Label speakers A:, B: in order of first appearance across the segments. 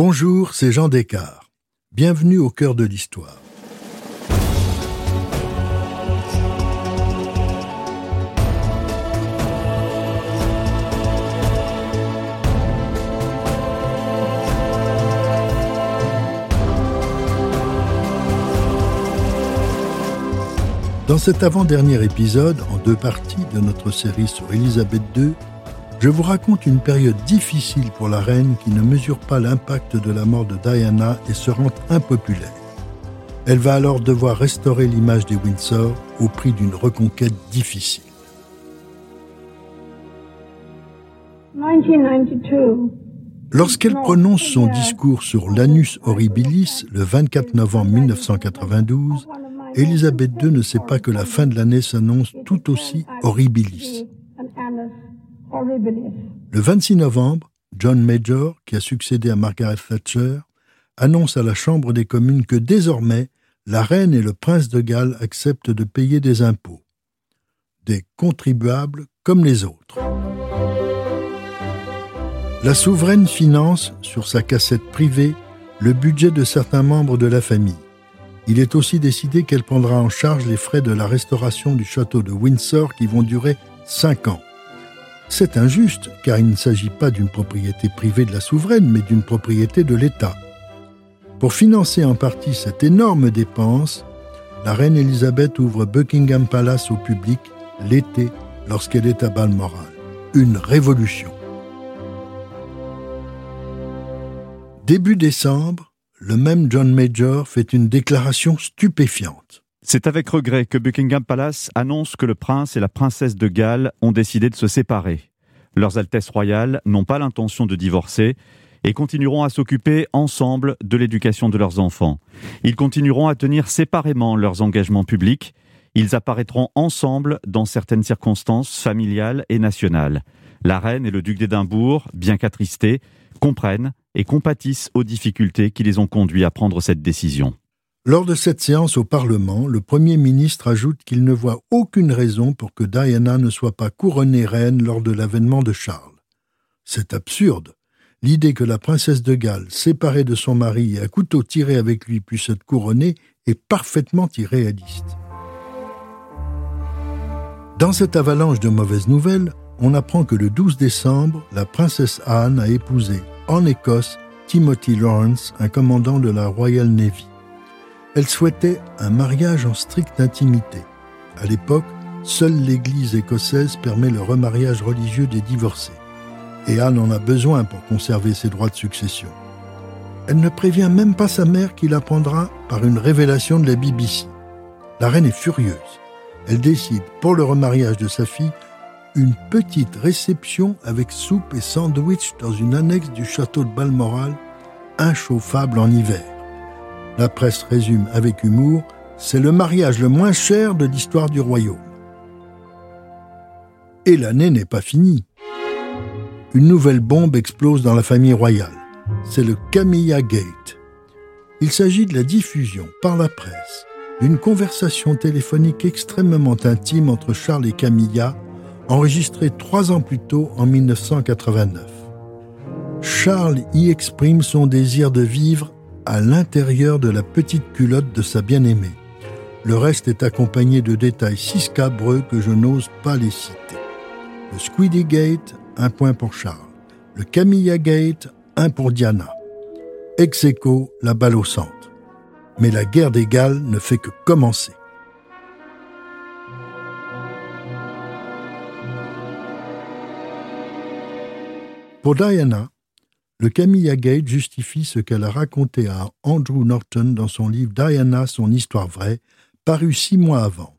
A: Bonjour, c'est Jean Descartes. Bienvenue au cœur de l'histoire. Dans cet avant-dernier épisode, en deux parties de notre série sur Élisabeth II, je vous raconte une période difficile pour la reine qui ne mesure pas l'impact de la mort de Diana et se rend impopulaire. Elle va alors devoir restaurer l'image des Windsor au prix d'une reconquête difficile.
B: 1992.
A: Lorsqu'elle prononce son discours sur l'anus horribilis le 24 novembre 1992, Elisabeth II ne sait pas que la fin de l'année s'annonce tout aussi horribilis. Le 26 novembre, John Major, qui a succédé à Margaret Thatcher, annonce à la Chambre des communes que désormais, la reine et le prince de Galles acceptent de payer des impôts. Des contribuables comme les autres. La souveraine finance, sur sa cassette privée, le budget de certains membres de la famille. Il est aussi décidé qu'elle prendra en charge les frais de la restauration du château de Windsor qui vont durer cinq ans. C'est injuste, car il ne s'agit pas d'une propriété privée de la souveraine, mais d'une propriété de l'État. Pour financer en partie cette énorme dépense, la reine Elisabeth ouvre Buckingham Palace au public l'été lorsqu'elle est à Balmoral. Une révolution. Début décembre, le même John Major fait une déclaration stupéfiante.
C: C'est avec regret que Buckingham Palace annonce que le prince et la princesse de Galles ont décidé de se séparer. Leurs Altesses royales n'ont pas l'intention de divorcer et continueront à s'occuper ensemble de l'éducation de leurs enfants. Ils continueront à tenir séparément leurs engagements publics. Ils apparaîtront ensemble dans certaines circonstances familiales et nationales. La reine et le duc d'Édimbourg, bien qu'attristés, comprennent et compatissent aux difficultés qui les ont conduits à prendre cette décision.
A: Lors de cette séance au Parlement, le Premier ministre ajoute qu'il ne voit aucune raison pour que Diana ne soit pas couronnée reine lors de l'avènement de Charles. C'est absurde. L'idée que la princesse de Galles, séparée de son mari et à couteau tiré avec lui, puisse être couronnée est parfaitement irréaliste. Dans cette avalanche de mauvaises nouvelles, on apprend que le 12 décembre, la princesse Anne a épousé, en Écosse, Timothy Lawrence, un commandant de la Royal Navy. Elle souhaitait un mariage en stricte intimité. À l'époque, seule l'Église écossaise permet le remariage religieux des divorcés. Et Anne en a besoin pour conserver ses droits de succession. Elle ne prévient même pas sa mère qui l'apprendra par une révélation de la BBC. La reine est furieuse. Elle décide, pour le remariage de sa fille, une petite réception avec soupe et sandwich dans une annexe du château de Balmoral, inchauffable en hiver. La presse résume avec humour, c'est le mariage le moins cher de l'histoire du royaume. Et l'année n'est pas finie. Une nouvelle bombe explose dans la famille royale. C'est le Camilla Gate. Il s'agit de la diffusion par la presse d'une conversation téléphonique extrêmement intime entre Charles et Camilla, enregistrée trois ans plus tôt en 1989. Charles y exprime son désir de vivre à l'intérieur de la petite culotte de sa bien-aimée. Le reste est accompagné de détails si scabreux que je n'ose pas les citer. Le Squiddy Gate, un point pour Charles. Le Camilla Gate, un pour Diana. Ex aequo, la balle au centre. Mais la guerre des Galles ne fait que commencer. Pour Diana, le Camilla Gate justifie ce qu'elle a raconté à Andrew Norton dans son livre Diana, son histoire vraie, paru six mois avant.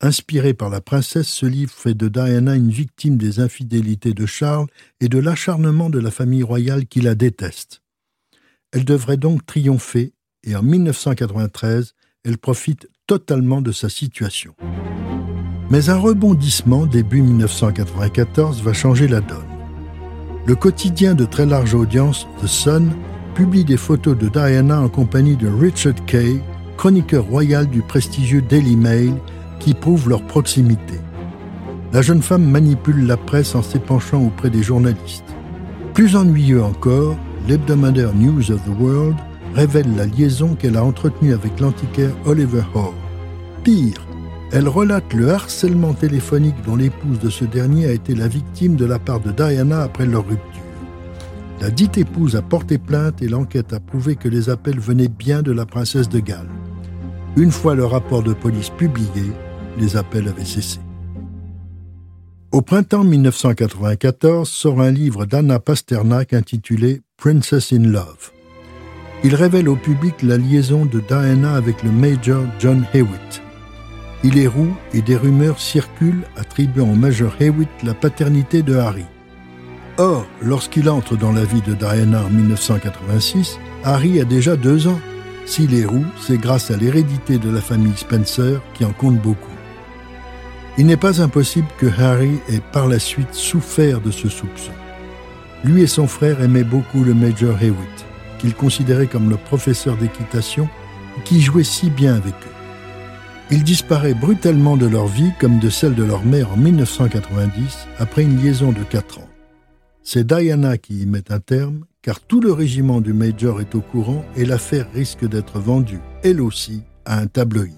A: Inspiré par la princesse, ce livre fait de Diana une victime des infidélités de Charles et de l'acharnement de la famille royale qui la déteste. Elle devrait donc triompher et en 1993, elle profite totalement de sa situation. Mais un rebondissement début 1994 va changer la donne le quotidien de très large audience, The Sun, publie des photos de Diana en compagnie de Richard Kay, chroniqueur royal du prestigieux Daily Mail, qui prouvent leur proximité. La jeune femme manipule la presse en s'épanchant auprès des journalistes. Plus ennuyeux encore, l'hebdomadaire News of the World révèle la liaison qu'elle a entretenue avec l'antiquaire Oliver Hall. Pire, elle relate le harcèlement téléphonique dont l'épouse de ce dernier a été la victime de la part de Diana après leur rupture. La dite épouse a porté plainte et l'enquête a prouvé que les appels venaient bien de la princesse de Galles. Une fois le rapport de police publié, les appels avaient cessé. Au printemps 1994 sort un livre d'Anna Pasternak intitulé Princess in Love. Il révèle au public la liaison de Diana avec le Major John Hewitt. Il est roux et des rumeurs circulent attribuant au Major Hewitt la paternité de Harry. Or, lorsqu'il entre dans la vie de Diana en 1986, Harry a déjà deux ans. S'il est roux, c'est grâce à l'hérédité de la famille Spencer qui en compte beaucoup. Il n'est pas impossible que Harry ait par la suite souffert de ce soupçon. Lui et son frère aimaient beaucoup le Major Hewitt, qu'il considérait comme le professeur d'équitation, qui jouait si bien avec eux. Il disparaît brutalement de leur vie comme de celle de leur mère en 1990, après une liaison de 4 ans. C'est Diana qui y met un terme, car tout le régiment du Major est au courant et l'affaire risque d'être vendue, elle aussi, à un tabloïd.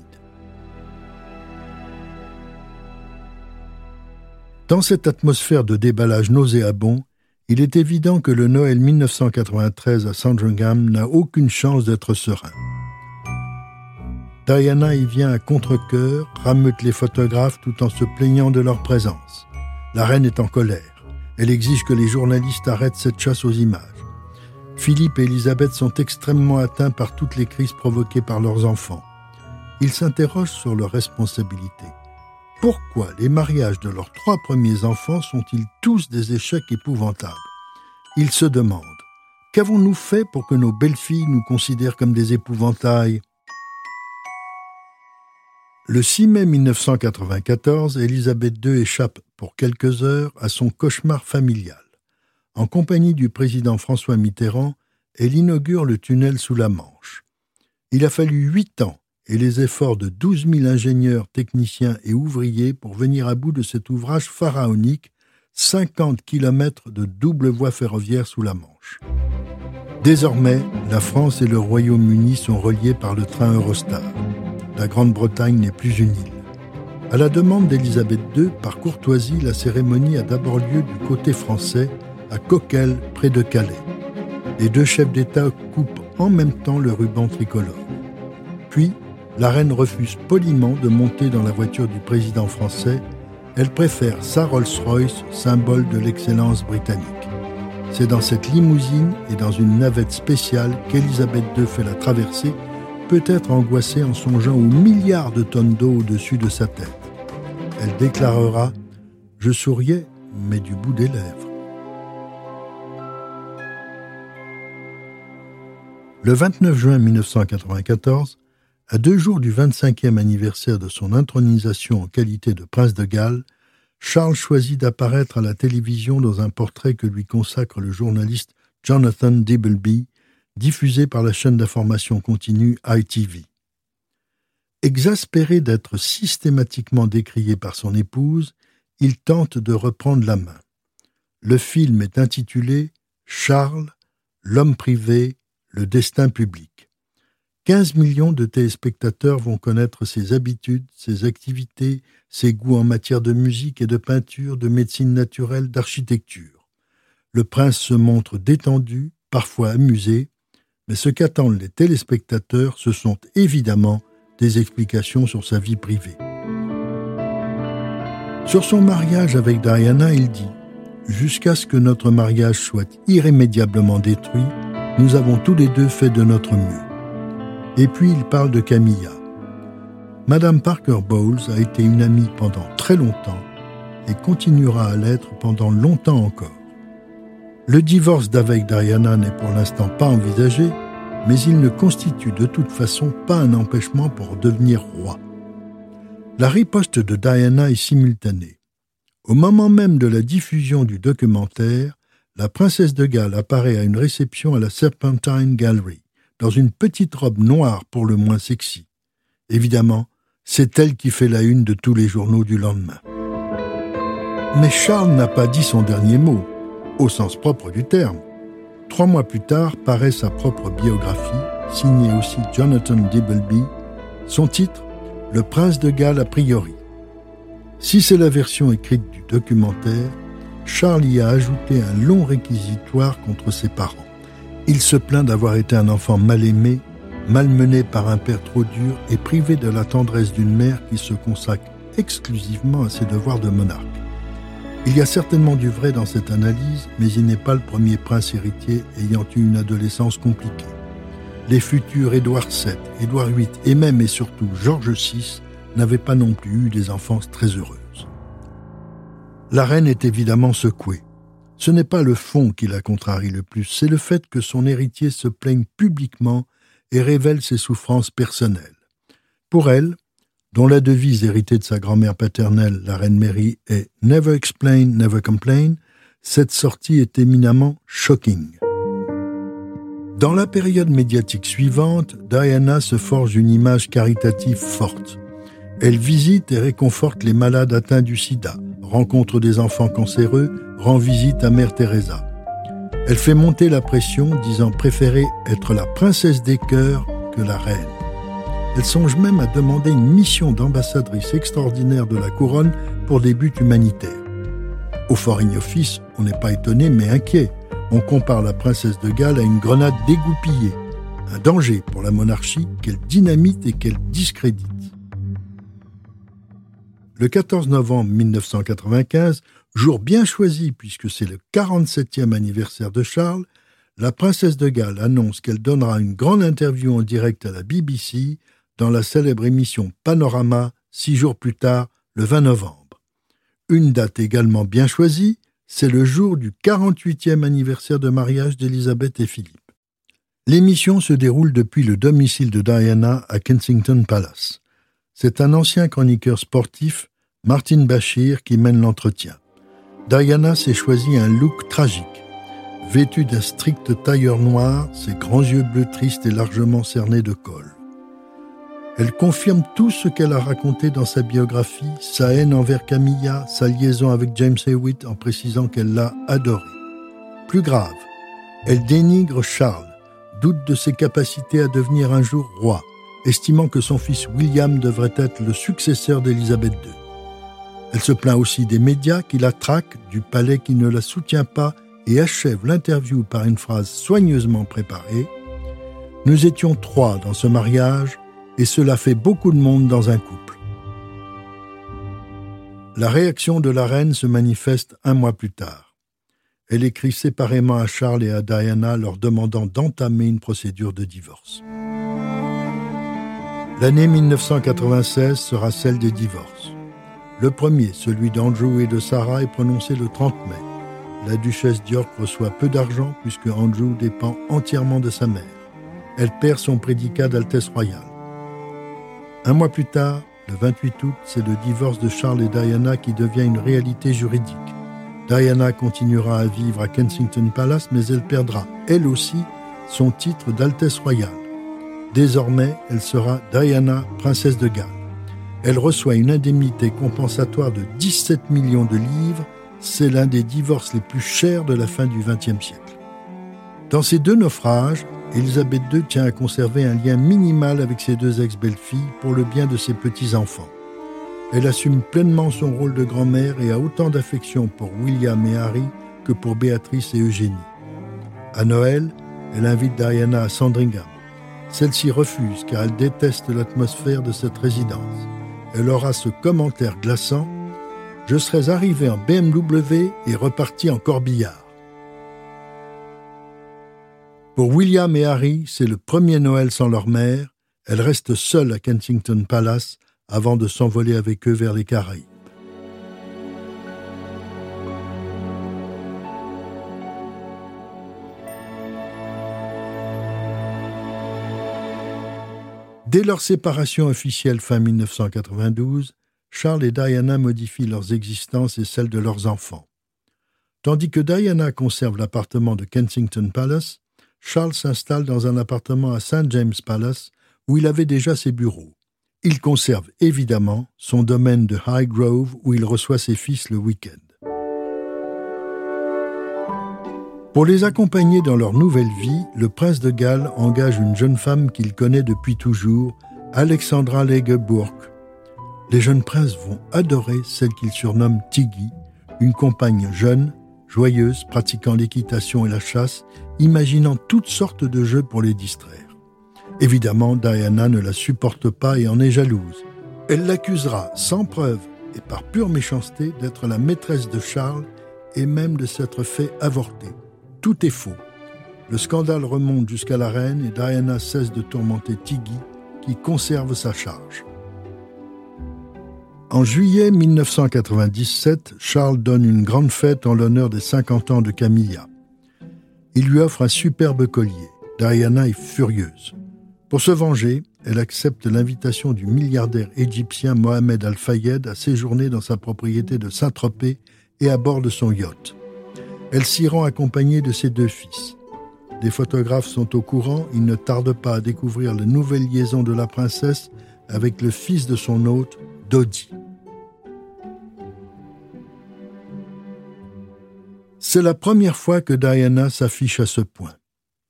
A: Dans cette atmosphère de déballage nauséabond, il est évident que le Noël 1993 à Sandringham n'a aucune chance d'être serein. Diana y vient à contre-coeur, rameute les photographes tout en se plaignant de leur présence. La reine est en colère. Elle exige que les journalistes arrêtent cette chasse aux images. Philippe et Elisabeth sont extrêmement atteints par toutes les crises provoquées par leurs enfants. Ils s'interrogent sur leur responsabilité. Pourquoi les mariages de leurs trois premiers enfants sont-ils tous des échecs épouvantables? Ils se demandent Qu'avons-nous fait pour que nos belles-filles nous considèrent comme des épouvantails? Le 6 mai 1994, Élisabeth II échappe pour quelques heures à son cauchemar familial. En compagnie du président François Mitterrand, elle inaugure le tunnel sous la Manche. Il a fallu huit ans et les efforts de 12 000 ingénieurs, techniciens et ouvriers pour venir à bout de cet ouvrage pharaonique, 50 km de double voie ferroviaire sous la Manche. Désormais, la France et le Royaume-Uni sont reliés par le train Eurostar. La Grande-Bretagne n'est plus une île. À la demande d'Élisabeth II, par courtoisie, la cérémonie a d'abord lieu du côté français, à Coquel, près de Calais. Les deux chefs d'État coupent en même temps le ruban tricolore. Puis, la reine refuse poliment de monter dans la voiture du président français. Elle préfère sa Rolls-Royce, symbole de l'excellence britannique. C'est dans cette limousine et dans une navette spéciale qu'Elisabeth II fait la traversée, peut-être angoissée en songeant aux milliards de tonnes d'eau au-dessus de sa tête. Elle déclarera Je souriais, mais du bout des lèvres. Le 29 juin 1994, à deux jours du 25e anniversaire de son intronisation en qualité de prince de Galles, Charles choisit d'apparaître à la télévision dans un portrait que lui consacre le journaliste Jonathan Dibbleby, diffusé par la chaîne d'information continue ITV. Exaspéré d'être systématiquement décrié par son épouse, il tente de reprendre la main. Le film est intitulé Charles, l'homme privé, le destin public. 15 millions de téléspectateurs vont connaître ses habitudes, ses activités, ses goûts en matière de musique et de peinture, de médecine naturelle, d'architecture. Le prince se montre détendu, parfois amusé, mais ce qu'attendent les téléspectateurs, ce sont évidemment des explications sur sa vie privée. Sur son mariage avec Diana, il dit Jusqu'à ce que notre mariage soit irrémédiablement détruit, nous avons tous les deux fait de notre mieux. Et puis il parle de Camilla. Madame Parker Bowles a été une amie pendant très longtemps et continuera à l'être pendant longtemps encore. Le divorce d'avec Diana n'est pour l'instant pas envisagé, mais il ne constitue de toute façon pas un empêchement pour devenir roi. La riposte de Diana est simultanée. Au moment même de la diffusion du documentaire, la princesse de Galles apparaît à une réception à la Serpentine Gallery dans une petite robe noire pour le moins sexy. Évidemment, c'est elle qui fait la une de tous les journaux du lendemain. Mais Charles n'a pas dit son dernier mot, au sens propre du terme. Trois mois plus tard paraît sa propre biographie, signée aussi Jonathan Dibbleby. Son titre Le prince de Galles a priori. Si c'est la version écrite du documentaire, Charles y a ajouté un long réquisitoire contre ses parents. Il se plaint d'avoir été un enfant mal aimé, malmené par un père trop dur et privé de la tendresse d'une mère qui se consacre exclusivement à ses devoirs de monarque. Il y a certainement du vrai dans cette analyse, mais il n'est pas le premier prince héritier ayant eu une adolescence compliquée. Les futurs Édouard VII, Édouard VIII et même et surtout George VI n'avaient pas non plus eu des enfances très heureuses. La reine est évidemment secouée. Ce n'est pas le fond qui la contrarie le plus, c'est le fait que son héritier se plaigne publiquement et révèle ses souffrances personnelles. Pour elle, dont la devise héritée de sa grand-mère paternelle, la reine Mary, est Never explain, never complain, cette sortie est éminemment shocking. Dans la période médiatique suivante, Diana se forge une image caritative forte. Elle visite et réconforte les malades atteints du sida, rencontre des enfants cancéreux, rend visite à Mère Teresa. Elle fait monter la pression, disant préférer être la princesse des cœurs que la reine. Elle songe même à demander une mission d'ambassadrice extraordinaire de la couronne pour des buts humanitaires. Au Foreign Office, on n'est pas étonné mais inquiet. On compare la princesse de Galles à une grenade dégoupillée, un danger pour la monarchie qu'elle dynamite et qu'elle discrédite. Le 14 novembre 1995, jour bien choisi puisque c'est le 47e anniversaire de Charles, la princesse de Galles annonce qu'elle donnera une grande interview en direct à la BBC dans la célèbre émission Panorama six jours plus tard, le 20 novembre. Une date également bien choisie, c'est le jour du 48e anniversaire de mariage d'Élisabeth et Philippe. L'émission se déroule depuis le domicile de Diana à Kensington Palace. C'est un ancien chroniqueur sportif, Martin Bachir, qui mène l'entretien. Diana s'est choisi un look tragique. Vêtue d'un strict tailleur noir, ses grands yeux bleus tristes et largement cernés de col. Elle confirme tout ce qu'elle a raconté dans sa biographie, sa haine envers Camilla, sa liaison avec James Hewitt en précisant qu'elle l'a adoré. Plus grave, elle dénigre Charles, doute de ses capacités à devenir un jour roi estimant que son fils William devrait être le successeur d'Élisabeth II. Elle se plaint aussi des médias qui la traquent, du palais qui ne la soutient pas et achève l'interview par une phrase soigneusement préparée. Nous étions trois dans ce mariage et cela fait beaucoup de monde dans un couple. La réaction de la reine se manifeste un mois plus tard. Elle écrit séparément à Charles et à Diana leur demandant d'entamer une procédure de divorce. L'année 1996 sera celle des divorces. Le premier, celui d'Andrew et de Sarah, est prononcé le 30 mai. La duchesse d'York reçoit peu d'argent puisque Andrew dépend entièrement de sa mère. Elle perd son prédicat d'Altesse royale. Un mois plus tard, le 28 août, c'est le divorce de Charles et Diana qui devient une réalité juridique. Diana continuera à vivre à Kensington Palace, mais elle perdra, elle aussi, son titre d'Altesse royale. Désormais, elle sera Diana, princesse de Galles. Elle reçoit une indemnité compensatoire de 17 millions de livres. C'est l'un des divorces les plus chers de la fin du XXe siècle. Dans ces deux naufrages, Elisabeth II tient à conserver un lien minimal avec ses deux ex-belles-filles pour le bien de ses petits-enfants. Elle assume pleinement son rôle de grand-mère et a autant d'affection pour William et Harry que pour Béatrice et Eugénie. À Noël, elle invite Diana à Sandringham. Celle-ci refuse car elle déteste l'atmosphère de cette résidence. Elle aura ce commentaire glaçant Je serais arrivé en BMW et reparti en corbillard. Pour William et Harry, c'est le premier Noël sans leur mère. Elle reste seule à Kensington Palace avant de s'envoler avec eux vers les Caraïbes. Dès leur séparation officielle fin 1992, Charles et Diana modifient leurs existences et celles de leurs enfants. Tandis que Diana conserve l'appartement de Kensington Palace, Charles s'installe dans un appartement à St. James Palace où il avait déjà ses bureaux. Il conserve évidemment son domaine de Highgrove où il reçoit ses fils le week-end. Pour les accompagner dans leur nouvelle vie, le prince de Galles engage une jeune femme qu'il connaît depuis toujours, Alexandra Legeburg. Les jeunes princes vont adorer celle qu'ils surnomment Tiggy, une compagne jeune, joyeuse, pratiquant l'équitation et la chasse, imaginant toutes sortes de jeux pour les distraire. Évidemment, Diana ne la supporte pas et en est jalouse. Elle l'accusera sans preuve et par pure méchanceté d'être la maîtresse de Charles et même de s'être fait avorter. Tout est faux. Le scandale remonte jusqu'à la reine et Diana cesse de tourmenter Tiggy, qui conserve sa charge. En juillet 1997, Charles donne une grande fête en l'honneur des 50 ans de Camilla. Il lui offre un superbe collier. Diana est furieuse. Pour se venger, elle accepte l'invitation du milliardaire égyptien Mohamed Al-Fayed à séjourner dans sa propriété de Saint-Tropez et à bord de son yacht. Elle s'y rend accompagnée de ses deux fils. Des photographes sont au courant, ils ne tardent pas à découvrir la nouvelle liaison de la princesse avec le fils de son hôte, C'est la première fois que Diana s'affiche à ce point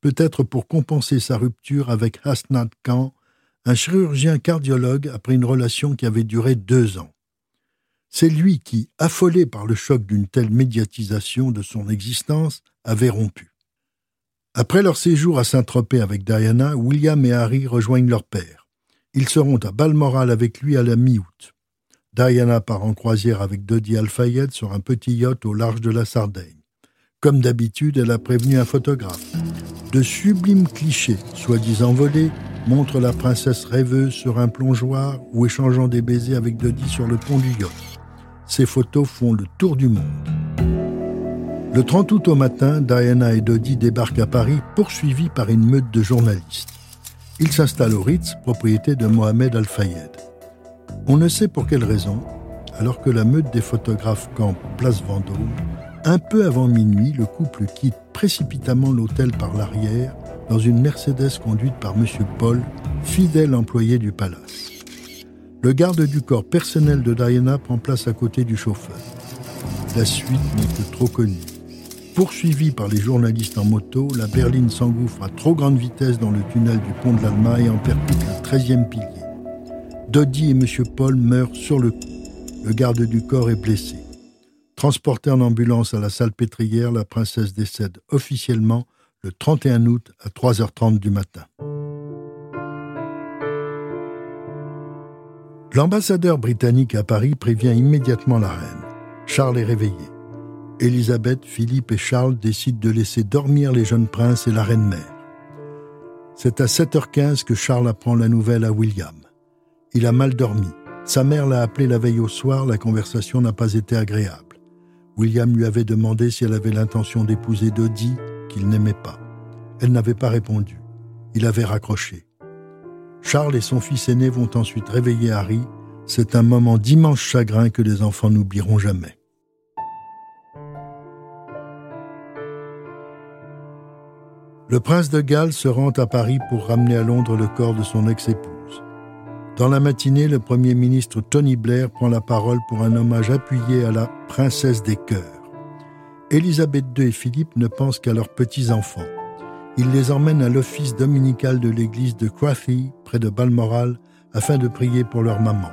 A: peut-être pour compenser sa rupture avec Hasnat Khan, un chirurgien cardiologue après une relation qui avait duré deux ans. C'est lui qui, affolé par le choc d'une telle médiatisation de son existence, avait rompu. Après leur séjour à Saint-Tropez avec Diana, William et Harry rejoignent leur père. Ils seront à Balmoral avec lui à la mi-août. Diana part en croisière avec Dodi Al-Fayed sur un petit yacht au large de la Sardaigne. Comme d'habitude, elle a prévenu un photographe. De sublimes clichés, soi-disant volés, montrent la princesse rêveuse sur un plongeoir ou échangeant des baisers avec Dodi sur le pont du yacht. Ces photos font le tour du monde. Le 30 août au matin, Diana et Dodi débarquent à Paris, poursuivis par une meute de journalistes. Ils s'installent au Ritz, propriété de Mohamed Al-Fayed. On ne sait pour quelle raison, alors que la meute des photographes campe place Vendôme, un peu avant minuit, le couple quitte précipitamment l'hôtel par l'arrière dans une Mercedes conduite par M. Paul, fidèle employé du palace. Le garde du corps personnel de Diana prend place à côté du chauffeur. La suite n'est que trop connue. Poursuivie par les journalistes en moto, la berline s'engouffre à trop grande vitesse dans le tunnel du pont de l'Alma et en percute le 13e pilier. Dodi et M. Paul meurent sur le coup. Le garde du corps est blessé. Transportée en ambulance à la salle pétrière, la princesse décède officiellement le 31 août à 3h30 du matin. L'ambassadeur britannique à Paris prévient immédiatement la reine. Charles est réveillé. Élisabeth, Philippe et Charles décident de laisser dormir les jeunes princes et la reine-mère. C'est à 7h15 que Charles apprend la nouvelle à William. Il a mal dormi. Sa mère l'a appelé la veille au soir, la conversation n'a pas été agréable. William lui avait demandé si elle avait l'intention d'épouser Dodie, qu'il n'aimait pas. Elle n'avait pas répondu. Il avait raccroché. Charles et son fils aîné vont ensuite réveiller Harry. C'est un moment d'immense chagrin que les enfants n'oublieront jamais. Le prince de Galles se rend à Paris pour ramener à Londres le corps de son ex-épouse. Dans la matinée, le Premier ministre Tony Blair prend la parole pour un hommage appuyé à la princesse des cœurs. Élisabeth II et Philippe ne pensent qu'à leurs petits-enfants. Il les emmène à l'office dominical de l'église de Crathy, près de Balmoral, afin de prier pour leur maman.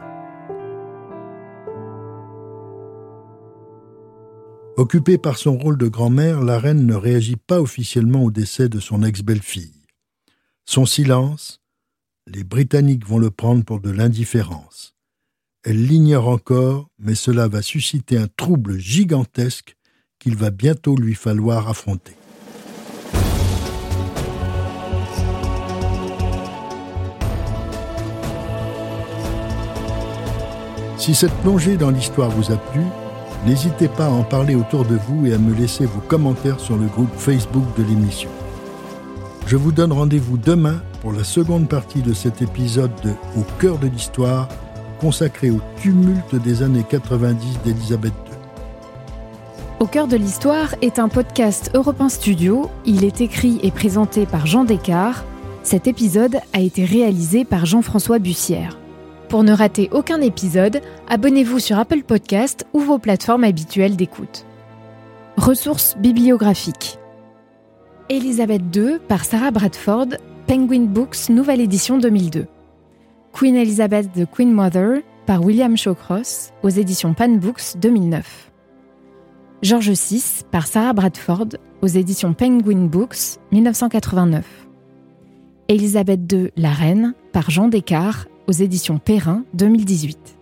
A: Occupée par son rôle de grand-mère, la reine ne réagit pas officiellement au décès de son ex-belle-fille. Son silence, les Britanniques vont le prendre pour de l'indifférence. Elle l'ignore encore, mais cela va susciter un trouble gigantesque qu'il va bientôt lui falloir affronter. Si cette plongée dans l'histoire vous a plu, n'hésitez pas à en parler autour de vous et à me laisser vos commentaires sur le groupe Facebook de l'émission. Je vous donne rendez-vous demain pour la seconde partie de cet épisode de Au cœur de l'histoire, consacré au tumulte des années 90 d'Elisabeth II.
B: Au cœur de l'histoire est un podcast Europe Studio. Il est écrit et présenté par Jean Descartes. Cet épisode a été réalisé par Jean-François Bussière. Pour ne rater aucun épisode, abonnez-vous sur Apple Podcast ou vos plateformes habituelles d'écoute. Ressources bibliographiques. Elisabeth II par Sarah Bradford, Penguin Books, nouvelle édition 2002. Queen Elizabeth the Queen Mother par William Shawcross aux éditions Pan Books 2009. George VI par Sarah Bradford aux éditions Penguin Books 1989. Elisabeth II la Reine par Jean Descartes aux éditions Perrin 2018.